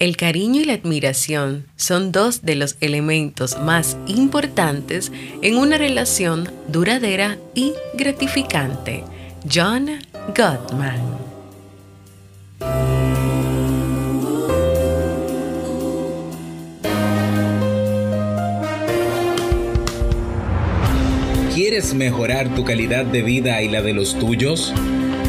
El cariño y la admiración son dos de los elementos más importantes en una relación duradera y gratificante. John Gottman. ¿Quieres mejorar tu calidad de vida y la de los tuyos?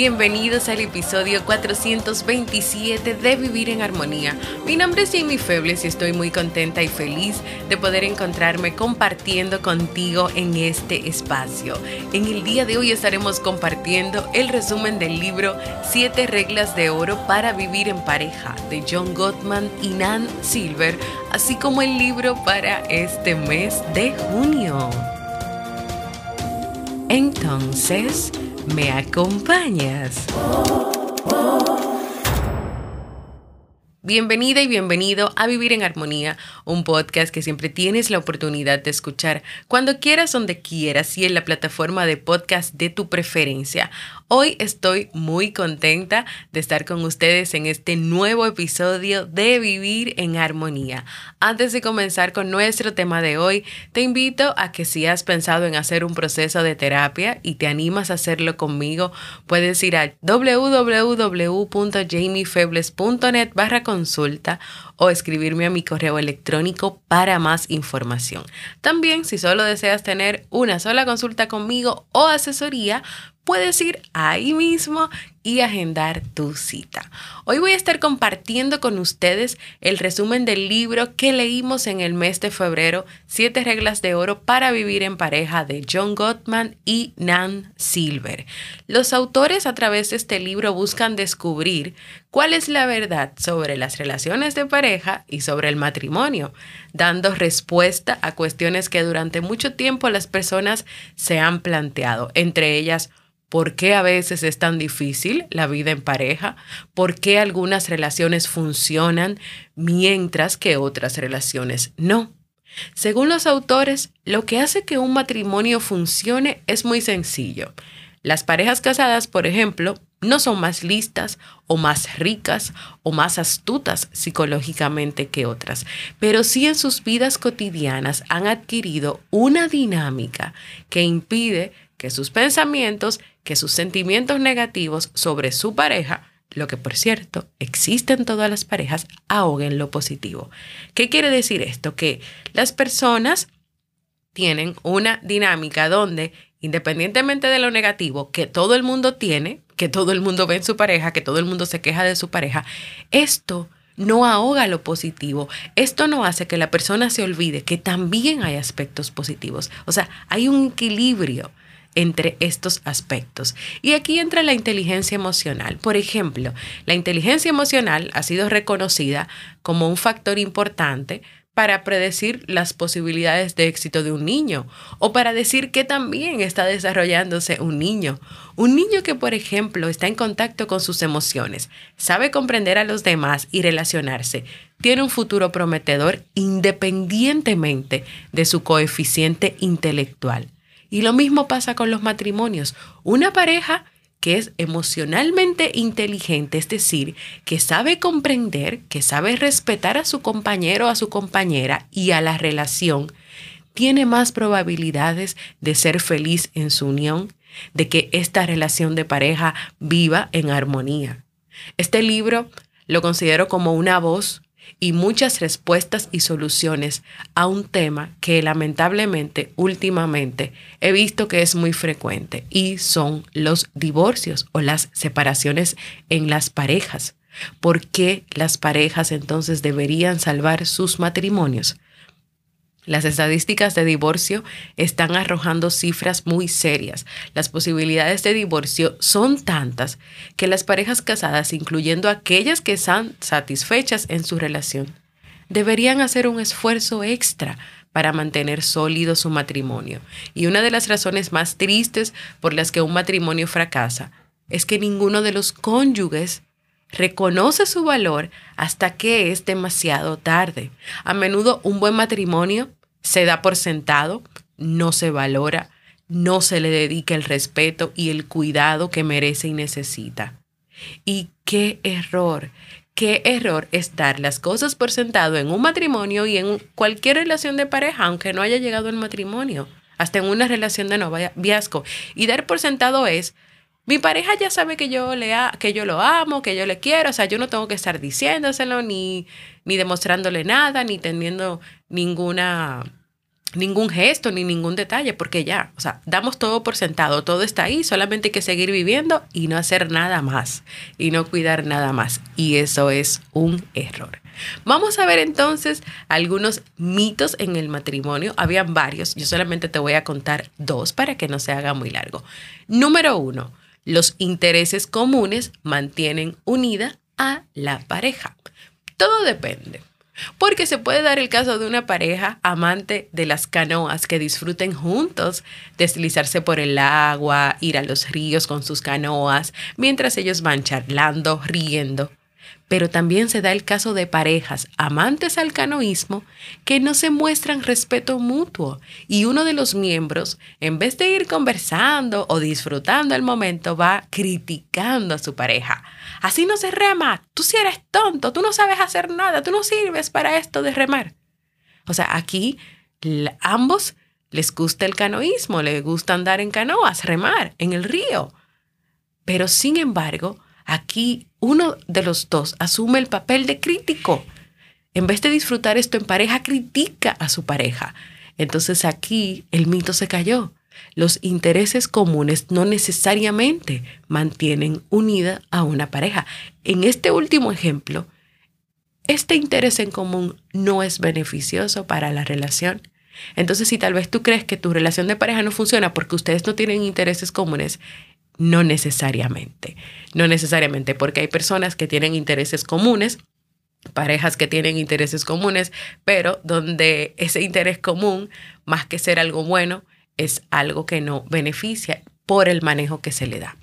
Bienvenidos al episodio 427 de Vivir en Armonía. Mi nombre es Jamie Febles y estoy muy contenta y feliz de poder encontrarme compartiendo contigo en este espacio. En el día de hoy estaremos compartiendo el resumen del libro Siete reglas de oro para vivir en pareja de John Gottman y Nan Silver, así como el libro para este mes de junio. Entonces, ¿Me acompañas? Bienvenida y bienvenido a Vivir en Armonía, un podcast que siempre tienes la oportunidad de escuchar cuando quieras, donde quieras y en la plataforma de podcast de tu preferencia. Hoy estoy muy contenta de estar con ustedes en este nuevo episodio de Vivir en Armonía. Antes de comenzar con nuestro tema de hoy, te invito a que si has pensado en hacer un proceso de terapia y te animas a hacerlo conmigo, puedes ir a www.jamiefebles.net barra consulta o escribirme a mi correo electrónico para más información. También, si solo deseas tener una sola consulta conmigo o asesoría, puedes ir ahí mismo y agendar tu cita. Hoy voy a estar compartiendo con ustedes el resumen del libro que leímos en el mes de febrero, Siete reglas de oro para vivir en pareja de John Gottman y Nan Silver. Los autores a través de este libro buscan descubrir cuál es la verdad sobre las relaciones de pareja y sobre el matrimonio, dando respuesta a cuestiones que durante mucho tiempo las personas se han planteado, entre ellas por qué a veces es tan difícil la vida en pareja, por qué algunas relaciones funcionan mientras que otras relaciones no. Según los autores, lo que hace que un matrimonio funcione es muy sencillo. Las parejas casadas, por ejemplo, no son más listas o más ricas o más astutas psicológicamente que otras, pero sí en sus vidas cotidianas han adquirido una dinámica que impide que sus pensamientos, que sus sentimientos negativos sobre su pareja, lo que por cierto existe en todas las parejas, ahoguen lo positivo. ¿Qué quiere decir esto? Que las personas tienen una dinámica donde, independientemente de lo negativo que todo el mundo tiene, que todo el mundo ve en su pareja, que todo el mundo se queja de su pareja, esto no ahoga lo positivo. Esto no hace que la persona se olvide que también hay aspectos positivos. O sea, hay un equilibrio entre estos aspectos. Y aquí entra la inteligencia emocional. Por ejemplo, la inteligencia emocional ha sido reconocida como un factor importante para predecir las posibilidades de éxito de un niño o para decir que también está desarrollándose un niño. Un niño que, por ejemplo, está en contacto con sus emociones, sabe comprender a los demás y relacionarse, tiene un futuro prometedor independientemente de su coeficiente intelectual. Y lo mismo pasa con los matrimonios. Una pareja que es emocionalmente inteligente, es decir, que sabe comprender, que sabe respetar a su compañero, a su compañera y a la relación, tiene más probabilidades de ser feliz en su unión, de que esta relación de pareja viva en armonía. Este libro lo considero como una voz y muchas respuestas y soluciones a un tema que lamentablemente últimamente he visto que es muy frecuente y son los divorcios o las separaciones en las parejas. ¿Por qué las parejas entonces deberían salvar sus matrimonios? Las estadísticas de divorcio están arrojando cifras muy serias. Las posibilidades de divorcio son tantas que las parejas casadas, incluyendo aquellas que están satisfechas en su relación, deberían hacer un esfuerzo extra para mantener sólido su matrimonio. Y una de las razones más tristes por las que un matrimonio fracasa es que ninguno de los cónyuges reconoce su valor hasta que es demasiado tarde. A menudo un buen matrimonio se da por sentado, no se valora, no se le dedica el respeto y el cuidado que merece y necesita. Y qué error, qué error es dar las cosas por sentado en un matrimonio y en cualquier relación de pareja, aunque no haya llegado al matrimonio, hasta en una relación de noviazgo. Y dar por sentado es, mi pareja ya sabe que yo, le que yo lo amo, que yo le quiero, o sea, yo no tengo que estar diciéndoselo, ni, ni demostrándole nada, ni teniendo ninguna ningún gesto ni ningún detalle, porque ya, o sea, damos todo por sentado, todo está ahí, solamente hay que seguir viviendo y no hacer nada más y no cuidar nada más. Y eso es un error. Vamos a ver entonces algunos mitos en el matrimonio. Habían varios, yo solamente te voy a contar dos para que no se haga muy largo. Número uno, los intereses comunes mantienen unida a la pareja. Todo depende. Porque se puede dar el caso de una pareja amante de las canoas que disfruten juntos, deslizarse por el agua, ir a los ríos con sus canoas, mientras ellos van charlando, riendo pero también se da el caso de parejas amantes al canoísmo que no se muestran respeto mutuo y uno de los miembros, en vez de ir conversando o disfrutando el momento, va criticando a su pareja. Así no se rema, tú si eres tonto, tú no sabes hacer nada, tú no sirves para esto de remar. O sea, aquí ambos les gusta el canoísmo, les gusta andar en canoas, remar en el río. Pero sin embargo, Aquí uno de los dos asume el papel de crítico. En vez de disfrutar esto en pareja, critica a su pareja. Entonces aquí el mito se cayó. Los intereses comunes no necesariamente mantienen unida a una pareja. En este último ejemplo, este interés en común no es beneficioso para la relación. Entonces, si tal vez tú crees que tu relación de pareja no funciona porque ustedes no tienen intereses comunes, no necesariamente, no necesariamente, porque hay personas que tienen intereses comunes, parejas que tienen intereses comunes, pero donde ese interés común, más que ser algo bueno, es algo que no beneficia por el manejo que se le da.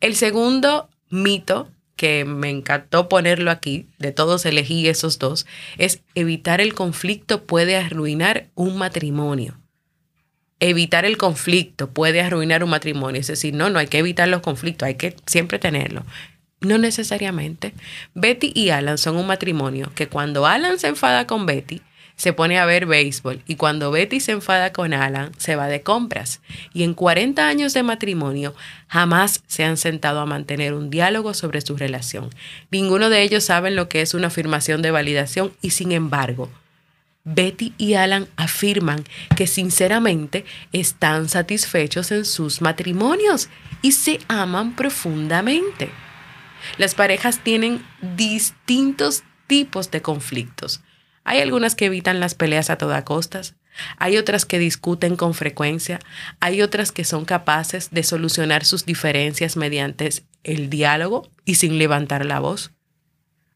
El segundo mito que me encantó ponerlo aquí, de todos elegí esos dos, es evitar el conflicto puede arruinar un matrimonio evitar el conflicto puede arruinar un matrimonio. Es decir, no, no hay que evitar los conflictos, hay que siempre tenerlo. No necesariamente. Betty y Alan son un matrimonio que cuando Alan se enfada con Betty, se pone a ver béisbol y cuando Betty se enfada con Alan, se va de compras. Y en 40 años de matrimonio jamás se han sentado a mantener un diálogo sobre su relación. Ninguno de ellos sabe lo que es una afirmación de validación y sin embargo, Betty y Alan afirman que sinceramente están satisfechos en sus matrimonios y se aman profundamente. Las parejas tienen distintos tipos de conflictos. Hay algunas que evitan las peleas a toda costa, hay otras que discuten con frecuencia, hay otras que son capaces de solucionar sus diferencias mediante el diálogo y sin levantar la voz.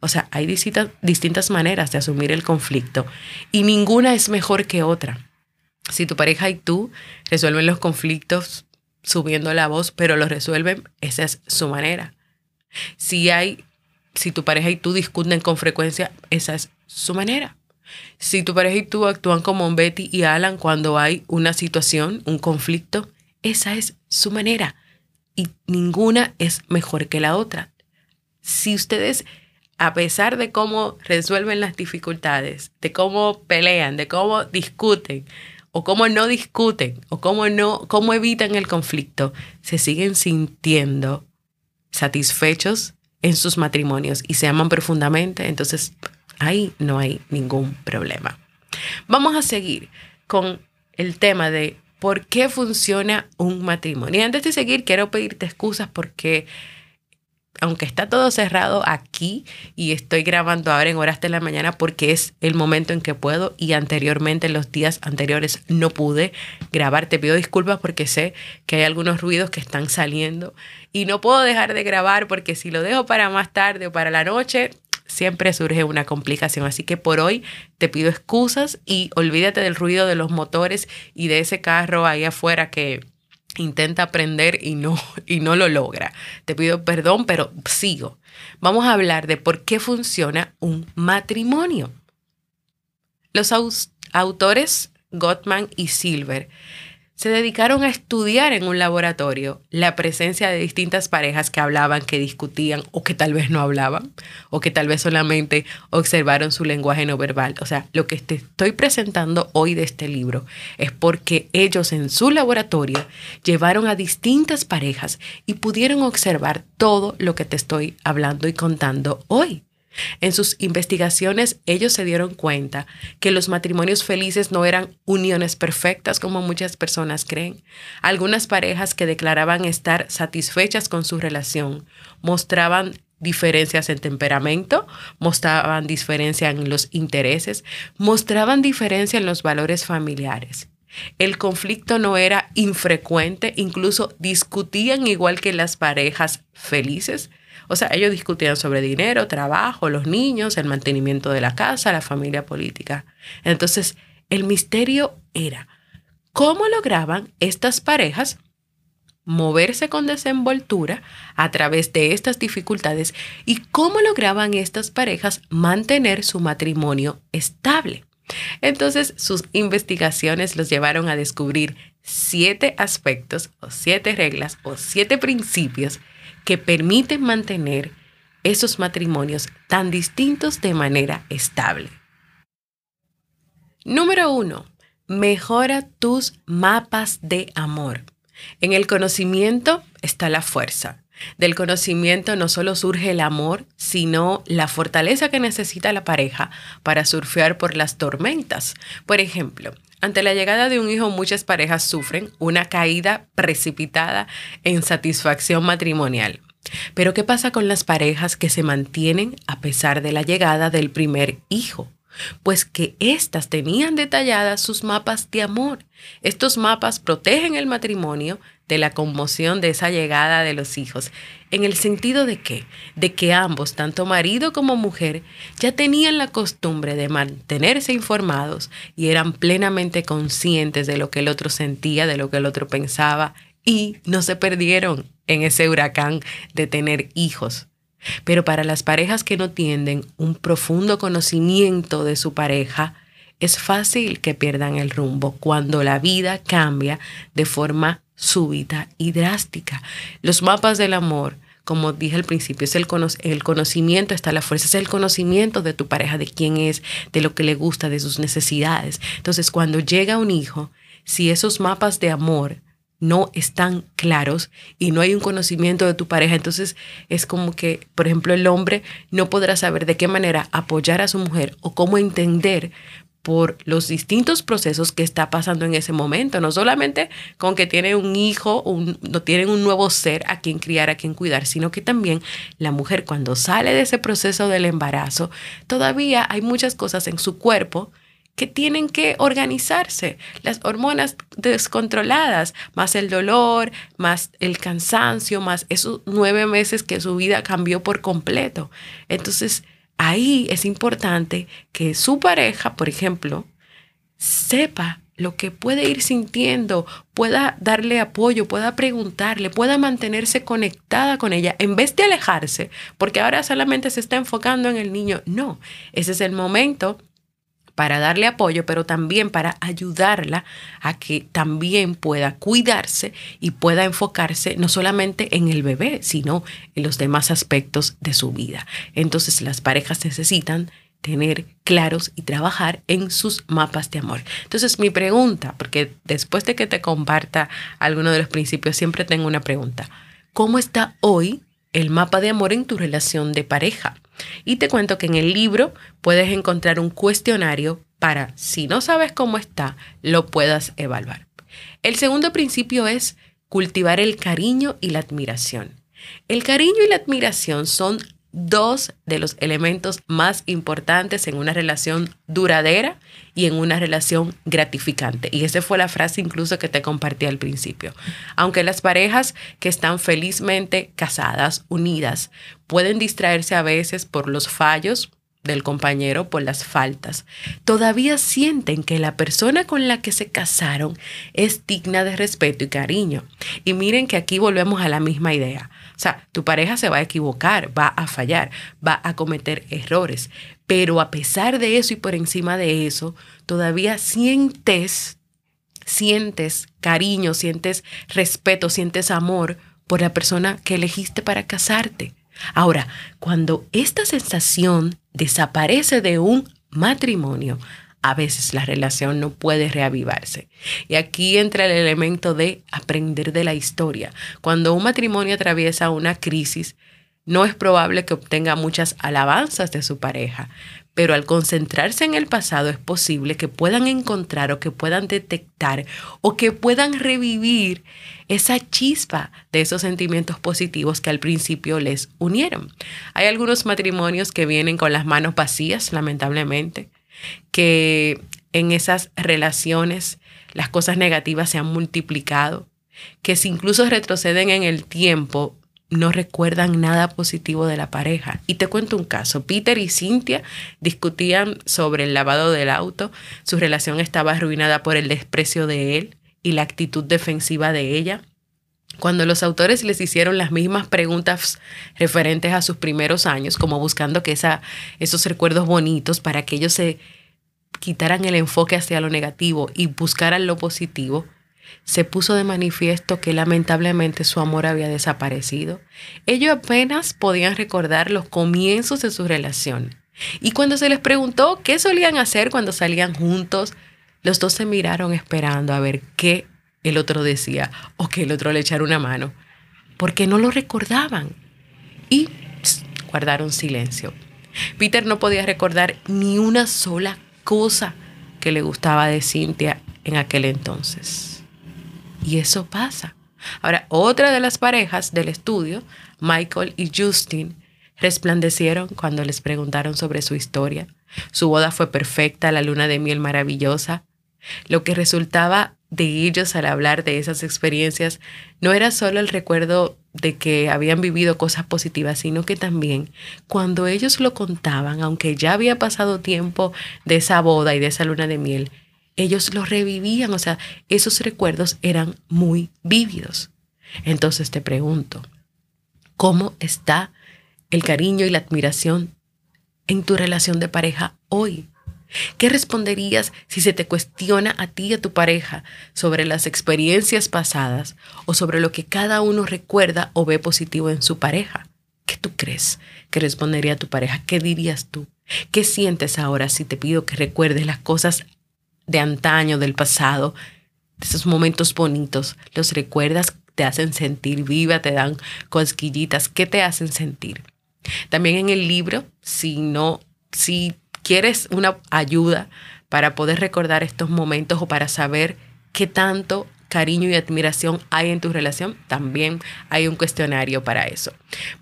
O sea, hay distintas, maneras de asumir el conflicto y ninguna es mejor que otra. Si tu pareja y tú resuelven los conflictos subiendo la voz, pero los resuelven, esa es su manera. Si hay, si tu pareja y tú discuten con frecuencia, esa es su manera. Si tu pareja y tú actúan como Betty y Alan cuando hay una situación, un conflicto, esa es su manera. Y ninguna es mejor que la otra. Si ustedes a pesar de cómo resuelven las dificultades, de cómo pelean, de cómo discuten o cómo no discuten o cómo no cómo evitan el conflicto, se siguen sintiendo satisfechos en sus matrimonios y se aman profundamente, entonces ahí no hay ningún problema. Vamos a seguir con el tema de por qué funciona un matrimonio. Y antes de seguir, quiero pedirte excusas porque aunque está todo cerrado aquí y estoy grabando ahora en horas de la mañana porque es el momento en que puedo y anteriormente, en los días anteriores, no pude grabar. Te pido disculpas porque sé que hay algunos ruidos que están saliendo y no puedo dejar de grabar porque si lo dejo para más tarde o para la noche, siempre surge una complicación. Así que por hoy te pido excusas y olvídate del ruido de los motores y de ese carro ahí afuera que intenta aprender y no, y no lo logra. Te pido perdón, pero sigo. Vamos a hablar de por qué funciona un matrimonio. Los autores Gottman y Silver se dedicaron a estudiar en un laboratorio la presencia de distintas parejas que hablaban, que discutían o que tal vez no hablaban o que tal vez solamente observaron su lenguaje no verbal. O sea, lo que te estoy presentando hoy de este libro es porque ellos en su laboratorio llevaron a distintas parejas y pudieron observar todo lo que te estoy hablando y contando hoy. En sus investigaciones ellos se dieron cuenta que los matrimonios felices no eran uniones perfectas como muchas personas creen. Algunas parejas que declaraban estar satisfechas con su relación mostraban diferencias en temperamento, mostraban diferencia en los intereses, mostraban diferencia en los valores familiares. El conflicto no era infrecuente, incluso discutían igual que las parejas felices, o sea, ellos discutían sobre dinero, trabajo, los niños, el mantenimiento de la casa, la familia política. Entonces, el misterio era cómo lograban estas parejas moverse con desenvoltura a través de estas dificultades y cómo lograban estas parejas mantener su matrimonio estable. Entonces sus investigaciones los llevaron a descubrir siete aspectos o siete reglas o siete principios que permiten mantener esos matrimonios tan distintos de manera estable. Número uno, mejora tus mapas de amor. En el conocimiento está la fuerza. Del conocimiento no solo surge el amor, sino la fortaleza que necesita la pareja para surfear por las tormentas. Por ejemplo, ante la llegada de un hijo, muchas parejas sufren una caída precipitada en satisfacción matrimonial. Pero ¿qué pasa con las parejas que se mantienen a pesar de la llegada del primer hijo? Pues que éstas tenían detalladas sus mapas de amor. Estos mapas protegen el matrimonio de la conmoción de esa llegada de los hijos, en el sentido de que, de que ambos, tanto marido como mujer, ya tenían la costumbre de mantenerse informados y eran plenamente conscientes de lo que el otro sentía, de lo que el otro pensaba, y no se perdieron en ese huracán de tener hijos. Pero para las parejas que no tienden un profundo conocimiento de su pareja, es fácil que pierdan el rumbo cuando la vida cambia de forma súbita y drástica. Los mapas del amor, como dije al principio, es el, conocimiento, está la fuerza, es el conocimiento de tu pareja, de quién es, de lo que le gusta, de sus necesidades. Entonces, cuando llega un hijo, si esos mapas de amor no están claros y no hay un conocimiento de tu pareja, entonces es como que, por ejemplo, el hombre no podrá saber de qué manera apoyar a su mujer o cómo entender por los distintos procesos que está pasando en ese momento, no solamente con que tiene un hijo, un, no tienen un nuevo ser a quien criar, a quien cuidar, sino que también la mujer cuando sale de ese proceso del embarazo, todavía hay muchas cosas en su cuerpo que tienen que organizarse. Las hormonas descontroladas, más el dolor, más el cansancio, más esos nueve meses que su vida cambió por completo. Entonces, ahí es importante que su pareja, por ejemplo, sepa lo que puede ir sintiendo, pueda darle apoyo, pueda preguntarle, pueda mantenerse conectada con ella, en vez de alejarse, porque ahora solamente se está enfocando en el niño. No, ese es el momento para darle apoyo, pero también para ayudarla a que también pueda cuidarse y pueda enfocarse no solamente en el bebé, sino en los demás aspectos de su vida. Entonces las parejas necesitan tener claros y trabajar en sus mapas de amor. Entonces mi pregunta, porque después de que te comparta alguno de los principios, siempre tengo una pregunta. ¿Cómo está hoy el mapa de amor en tu relación de pareja? Y te cuento que en el libro puedes encontrar un cuestionario para, si no sabes cómo está, lo puedas evaluar. El segundo principio es cultivar el cariño y la admiración. El cariño y la admiración son dos de los elementos más importantes en una relación duradera y en una relación gratificante. Y esa fue la frase incluso que te compartí al principio. Aunque las parejas que están felizmente casadas, unidas, pueden distraerse a veces por los fallos del compañero, por las faltas, todavía sienten que la persona con la que se casaron es digna de respeto y cariño. Y miren que aquí volvemos a la misma idea. O sea, tu pareja se va a equivocar, va a fallar, va a cometer errores, pero a pesar de eso y por encima de eso, todavía sientes, sientes cariño, sientes respeto, sientes amor por la persona que elegiste para casarte. Ahora, cuando esta sensación desaparece de un matrimonio, a veces la relación no puede reavivarse. Y aquí entra el elemento de aprender de la historia. Cuando un matrimonio atraviesa una crisis, no es probable que obtenga muchas alabanzas de su pareja, pero al concentrarse en el pasado es posible que puedan encontrar o que puedan detectar o que puedan revivir esa chispa de esos sentimientos positivos que al principio les unieron. Hay algunos matrimonios que vienen con las manos vacías, lamentablemente, que en esas relaciones las cosas negativas se han multiplicado, que si incluso retroceden en el tiempo, no recuerdan nada positivo de la pareja. Y te cuento un caso. Peter y Cynthia discutían sobre el lavado del auto. Su relación estaba arruinada por el desprecio de él y la actitud defensiva de ella. Cuando los autores les hicieron las mismas preguntas referentes a sus primeros años, como buscando que esos recuerdos bonitos para que ellos se quitaran el enfoque hacia lo negativo y buscaran lo positivo, se puso de manifiesto que lamentablemente su amor había desaparecido. Ellos apenas podían recordar los comienzos de su relación. Y cuando se les preguntó qué solían hacer cuando salían juntos, los dos se miraron esperando a ver qué el otro decía o que el otro le echara una mano, porque no lo recordaban y guardaron silencio. Peter no podía recordar ni una sola cosa que le gustaba de Cynthia en aquel entonces. Y eso pasa. Ahora, otra de las parejas del estudio, Michael y Justin, resplandecieron cuando les preguntaron sobre su historia. Su boda fue perfecta, la luna de miel maravillosa. Lo que resultaba de ellos al hablar de esas experiencias no era solo el recuerdo de que habían vivido cosas positivas, sino que también cuando ellos lo contaban, aunque ya había pasado tiempo de esa boda y de esa luna de miel, ellos lo revivían, o sea, esos recuerdos eran muy vívidos. Entonces te pregunto, ¿cómo está el cariño y la admiración en tu relación de pareja hoy? ¿Qué responderías si se te cuestiona a ti y a tu pareja sobre las experiencias pasadas o sobre lo que cada uno recuerda o ve positivo en su pareja? ¿Qué tú crees que respondería tu pareja? ¿Qué dirías tú? ¿Qué sientes ahora si te pido que recuerdes las cosas de antaño, del pasado, de esos momentos bonitos? ¿Los recuerdas? ¿Te hacen sentir viva? ¿Te dan cosquillitas? ¿Qué te hacen sentir? También en el libro, si no, si quieres una ayuda para poder recordar estos momentos o para saber qué tanto cariño y admiración hay en tu relación, también hay un cuestionario para eso.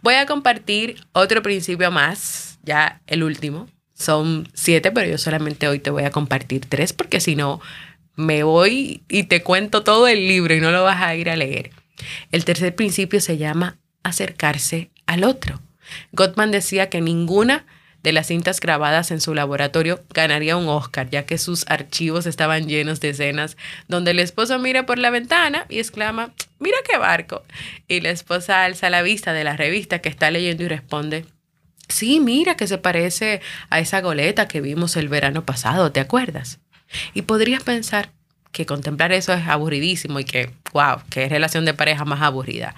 Voy a compartir otro principio más, ya el último. Son siete, pero yo solamente hoy te voy a compartir tres porque si no, me voy y te cuento todo el libro y no lo vas a ir a leer. El tercer principio se llama acercarse al otro. Gottman decía que ninguna de las cintas grabadas en su laboratorio ganaría un Oscar, ya que sus archivos estaban llenos de escenas donde el esposo mira por la ventana y exclama, mira qué barco. Y la esposa alza la vista de la revista que está leyendo y responde, sí, mira que se parece a esa goleta que vimos el verano pasado, ¿te acuerdas? Y podrías pensar que contemplar eso es aburridísimo y que, wow, qué relación de pareja más aburrida.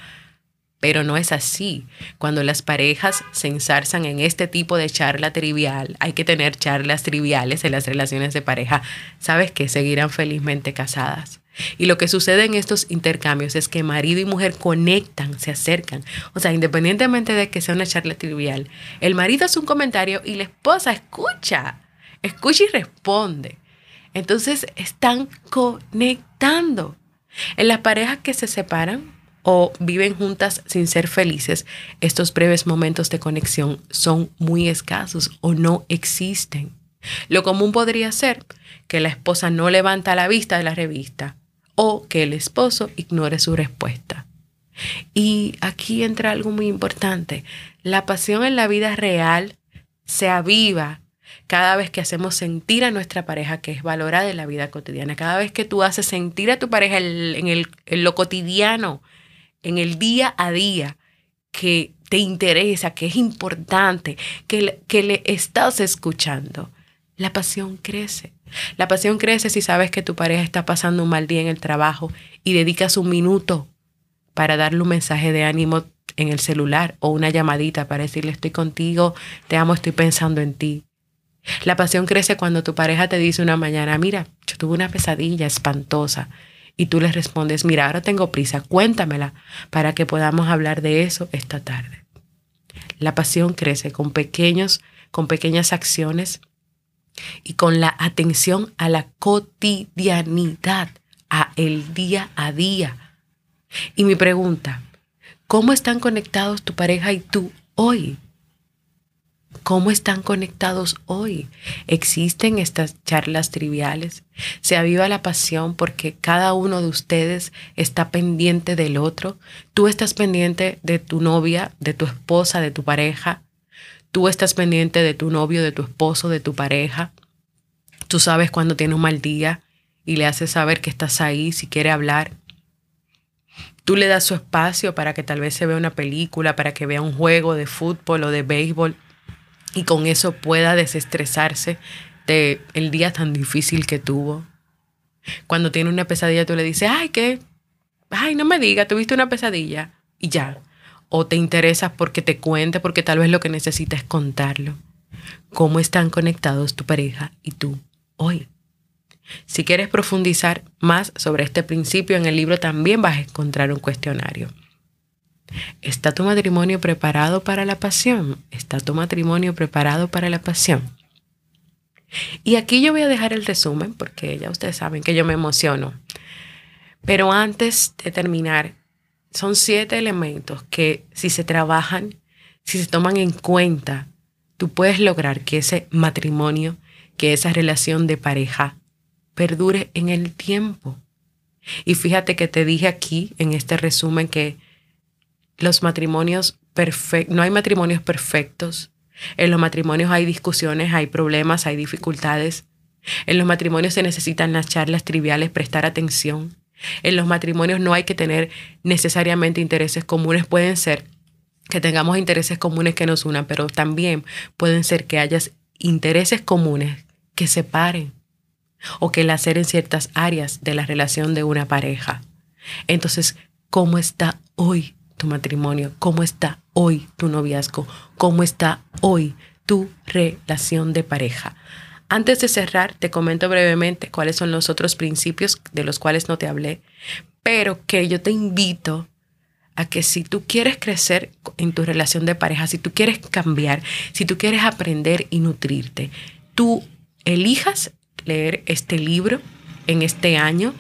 Pero no es así. Cuando las parejas se ensarzan en este tipo de charla trivial, hay que tener charlas triviales en las relaciones de pareja, sabes que seguirán felizmente casadas. Y lo que sucede en estos intercambios es que marido y mujer conectan, se acercan. O sea, independientemente de que sea una charla trivial, el marido hace un comentario y la esposa escucha, escucha y responde. Entonces están conectando. En las parejas que se separan, o viven juntas sin ser felices, estos breves momentos de conexión son muy escasos o no existen. Lo común podría ser que la esposa no levanta la vista de la revista o que el esposo ignore su respuesta. Y aquí entra algo muy importante. La pasión en la vida real se aviva cada vez que hacemos sentir a nuestra pareja que es valorada en la vida cotidiana, cada vez que tú haces sentir a tu pareja en, en lo cotidiano, en el día a día que te interesa, que es importante, que le, que le estás escuchando, la pasión crece. La pasión crece si sabes que tu pareja está pasando un mal día en el trabajo y dedicas un minuto para darle un mensaje de ánimo en el celular o una llamadita para decirle estoy contigo, te amo, estoy pensando en ti. La pasión crece cuando tu pareja te dice una mañana, mira, yo tuve una pesadilla espantosa y tú le respondes, mira, ahora tengo prisa, cuéntamela para que podamos hablar de eso esta tarde. La pasión crece con pequeños, con pequeñas acciones y con la atención a la cotidianidad, a el día a día. Y mi pregunta, ¿cómo están conectados tu pareja y tú hoy? ¿Cómo están conectados hoy? ¿Existen estas charlas triviales? ¿Se aviva la pasión porque cada uno de ustedes está pendiente del otro? Tú estás pendiente de tu novia, de tu esposa, de tu pareja. Tú estás pendiente de tu novio, de tu esposo, de tu pareja. Tú sabes cuando tiene un mal día y le haces saber que estás ahí si quiere hablar. Tú le das su espacio para que tal vez se vea una película, para que vea un juego de fútbol o de béisbol y con eso pueda desestresarse de el día tan difícil que tuvo. Cuando tiene una pesadilla, tú le dices, ay, ¿qué? Ay, no me digas, tuviste una pesadilla. Y ya. O te interesas porque te cuente, porque tal vez lo que necesitas es contarlo. ¿Cómo están conectados tu pareja y tú hoy? Si quieres profundizar más sobre este principio, en el libro también vas a encontrar un cuestionario. ¿Está tu matrimonio preparado para la pasión? ¿Está tu matrimonio preparado para la pasión? Y aquí yo voy a dejar el resumen porque ya ustedes saben que yo me emociono. Pero antes de terminar, son siete elementos que si se trabajan, si se toman en cuenta, tú puedes lograr que ese matrimonio, que esa relación de pareja perdure en el tiempo. Y fíjate que te dije aquí en este resumen que los matrimonios perfectos, no hay matrimonios perfectos. En los matrimonios hay discusiones, hay problemas, hay dificultades. En los matrimonios se necesitan las charlas triviales, prestar atención. En los matrimonios no hay que tener necesariamente intereses comunes, pueden ser que tengamos intereses comunes que nos unan, pero también pueden ser que haya intereses comunes que separen o que laceren ciertas áreas de la relación de una pareja. Entonces, ¿cómo está hoy tu matrimonio, cómo está hoy tu noviazgo, cómo está hoy tu relación de pareja. Antes de cerrar, te comento brevemente cuáles son los otros principios de los cuales no te hablé, pero que yo te invito a que si tú quieres crecer en tu relación de pareja, si tú quieres cambiar, si tú quieres aprender y nutrirte, tú elijas leer este libro en este año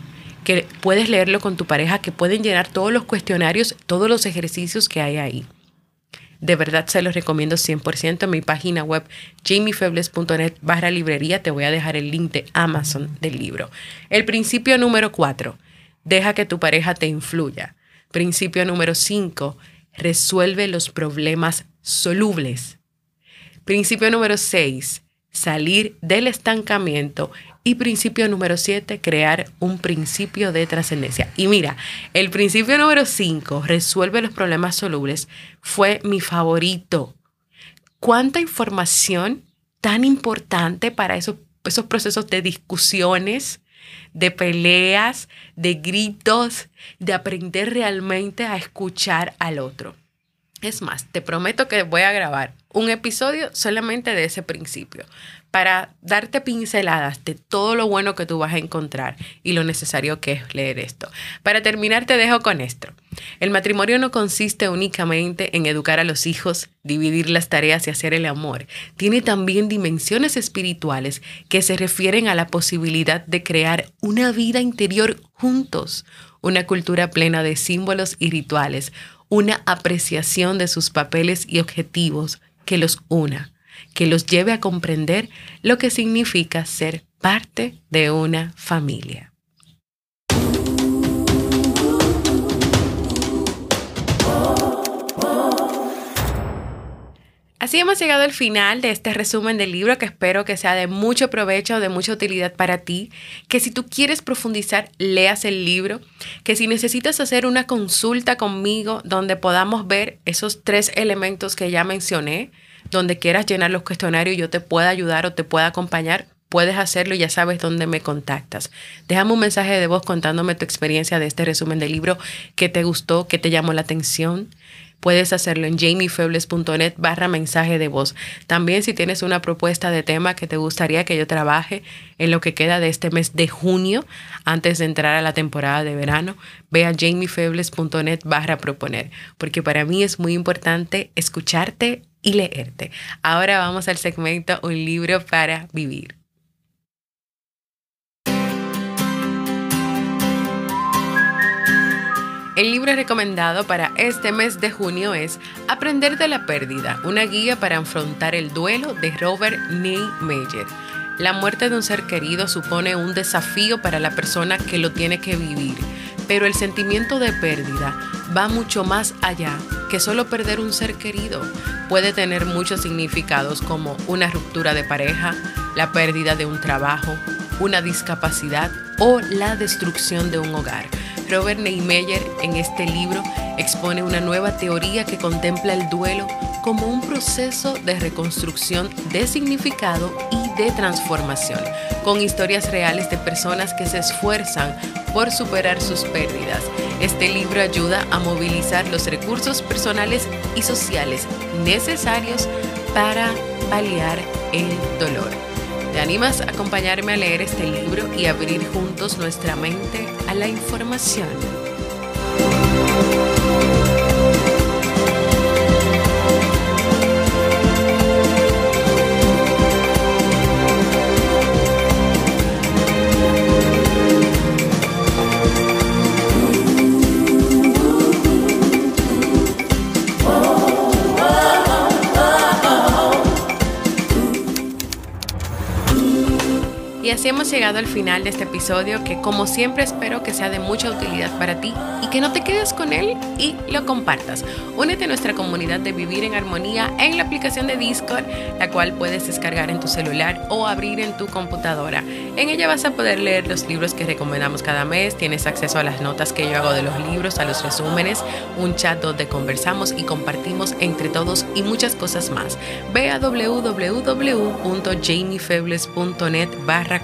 que puedes leerlo con tu pareja, que pueden llenar todos los cuestionarios, todos los ejercicios que hay ahí. De verdad se los recomiendo 100%. En mi página web jamiefebles.net barra librería te voy a dejar el link de Amazon del libro. El principio número 4. Deja que tu pareja te influya. Principio número 5. Resuelve los problemas solubles. Principio número 6. Salir del estancamiento y principio número 7, crear un principio de trascendencia. Y mira, el principio número 5, resuelve los problemas solubles, fue mi favorito. ¿Cuánta información tan importante para esos, esos procesos de discusiones de peleas, de gritos, de aprender realmente a escuchar al otro. Es más, te prometo que voy a grabar un episodio solamente de ese principio para darte pinceladas de todo lo bueno que tú vas a encontrar y lo necesario que es leer esto. Para terminar, te dejo con esto. El matrimonio no consiste únicamente en educar a los hijos, dividir las tareas y hacer el amor. Tiene también dimensiones espirituales que se refieren a la posibilidad de crear una vida interior juntos, una cultura plena de símbolos y rituales, una apreciación de sus papeles y objetivos que los una que los lleve a comprender lo que significa ser parte de una familia. Así hemos llegado al final de este resumen del libro que espero que sea de mucho provecho, de mucha utilidad para ti, que si tú quieres profundizar, leas el libro, que si necesitas hacer una consulta conmigo donde podamos ver esos tres elementos que ya mencioné, donde quieras llenar los cuestionarios yo te pueda ayudar o te pueda acompañar, puedes hacerlo y ya sabes dónde me contactas. Déjame un mensaje de voz contándome tu experiencia de este resumen del libro, qué te gustó, qué te llamó la atención. Puedes hacerlo en jamiefebles.net barra mensaje de voz. También si tienes una propuesta de tema que te gustaría que yo trabaje en lo que queda de este mes de junio, antes de entrar a la temporada de verano, ve a jamiefebles.net barra proponer, porque para mí es muy importante escucharte y leerte. Ahora vamos al segmento Un libro para vivir. El libro recomendado para este mes de junio es Aprender de la pérdida, una guía para afrontar el duelo de Robert Neymeyer. La muerte de un ser querido supone un desafío para la persona que lo tiene que vivir, pero el sentimiento de pérdida va mucho más allá que solo perder un ser querido. Puede tener muchos significados como una ruptura de pareja, la pérdida de un trabajo, una discapacidad o la destrucción de un hogar. Robert Neymeyer en este libro expone una nueva teoría que contempla el duelo como un proceso de reconstrucción de significado y de transformación, con historias reales de personas que se esfuerzan por superar sus pérdidas. Este libro ayuda a movilizar los recursos personales y sociales necesarios para paliar el dolor. ¿Te animas a acompañarme a leer este libro y abrir juntos nuestra mente a la información? Llegado al final de este episodio que como siempre espero que sea de mucha utilidad para ti y que no te quedes con él y lo compartas. Únete a nuestra comunidad de Vivir en Armonía en la aplicación de Discord, la cual puedes descargar en tu celular o abrir en tu computadora. En ella vas a poder leer los libros que recomendamos cada mes, tienes acceso a las notas que yo hago de los libros, a los resúmenes, un chat donde conversamos y compartimos entre todos y muchas cosas más. Ve a www.jamiefebles.net barra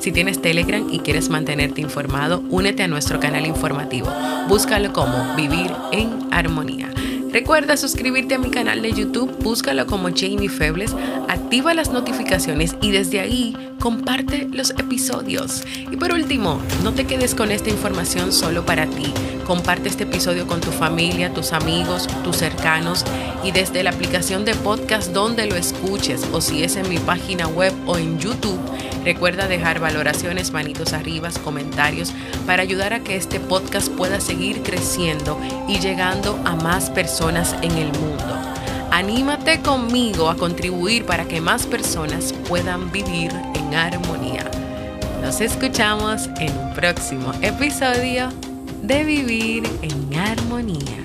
Si tienes Telegram y quieres mantenerte informado, únete a nuestro canal informativo. Búscalo como Vivir en Armonía. Recuerda suscribirte a mi canal de YouTube, búscalo como Jamie Febles, activa las notificaciones y desde ahí comparte los episodios. Y por último, no te quedes con esta información solo para ti. Comparte este episodio con tu familia, tus amigos, tus cercanos y desde la aplicación de podcast donde lo escuches o si es en mi página web o en YouTube. Recuerda dejar valoraciones, manitos arriba, comentarios para ayudar a que este podcast pueda seguir creciendo y llegando a más personas en el mundo. Anímate conmigo a contribuir para que más personas puedan vivir en armonía. Nos escuchamos en un próximo episodio de Vivir en Armonía.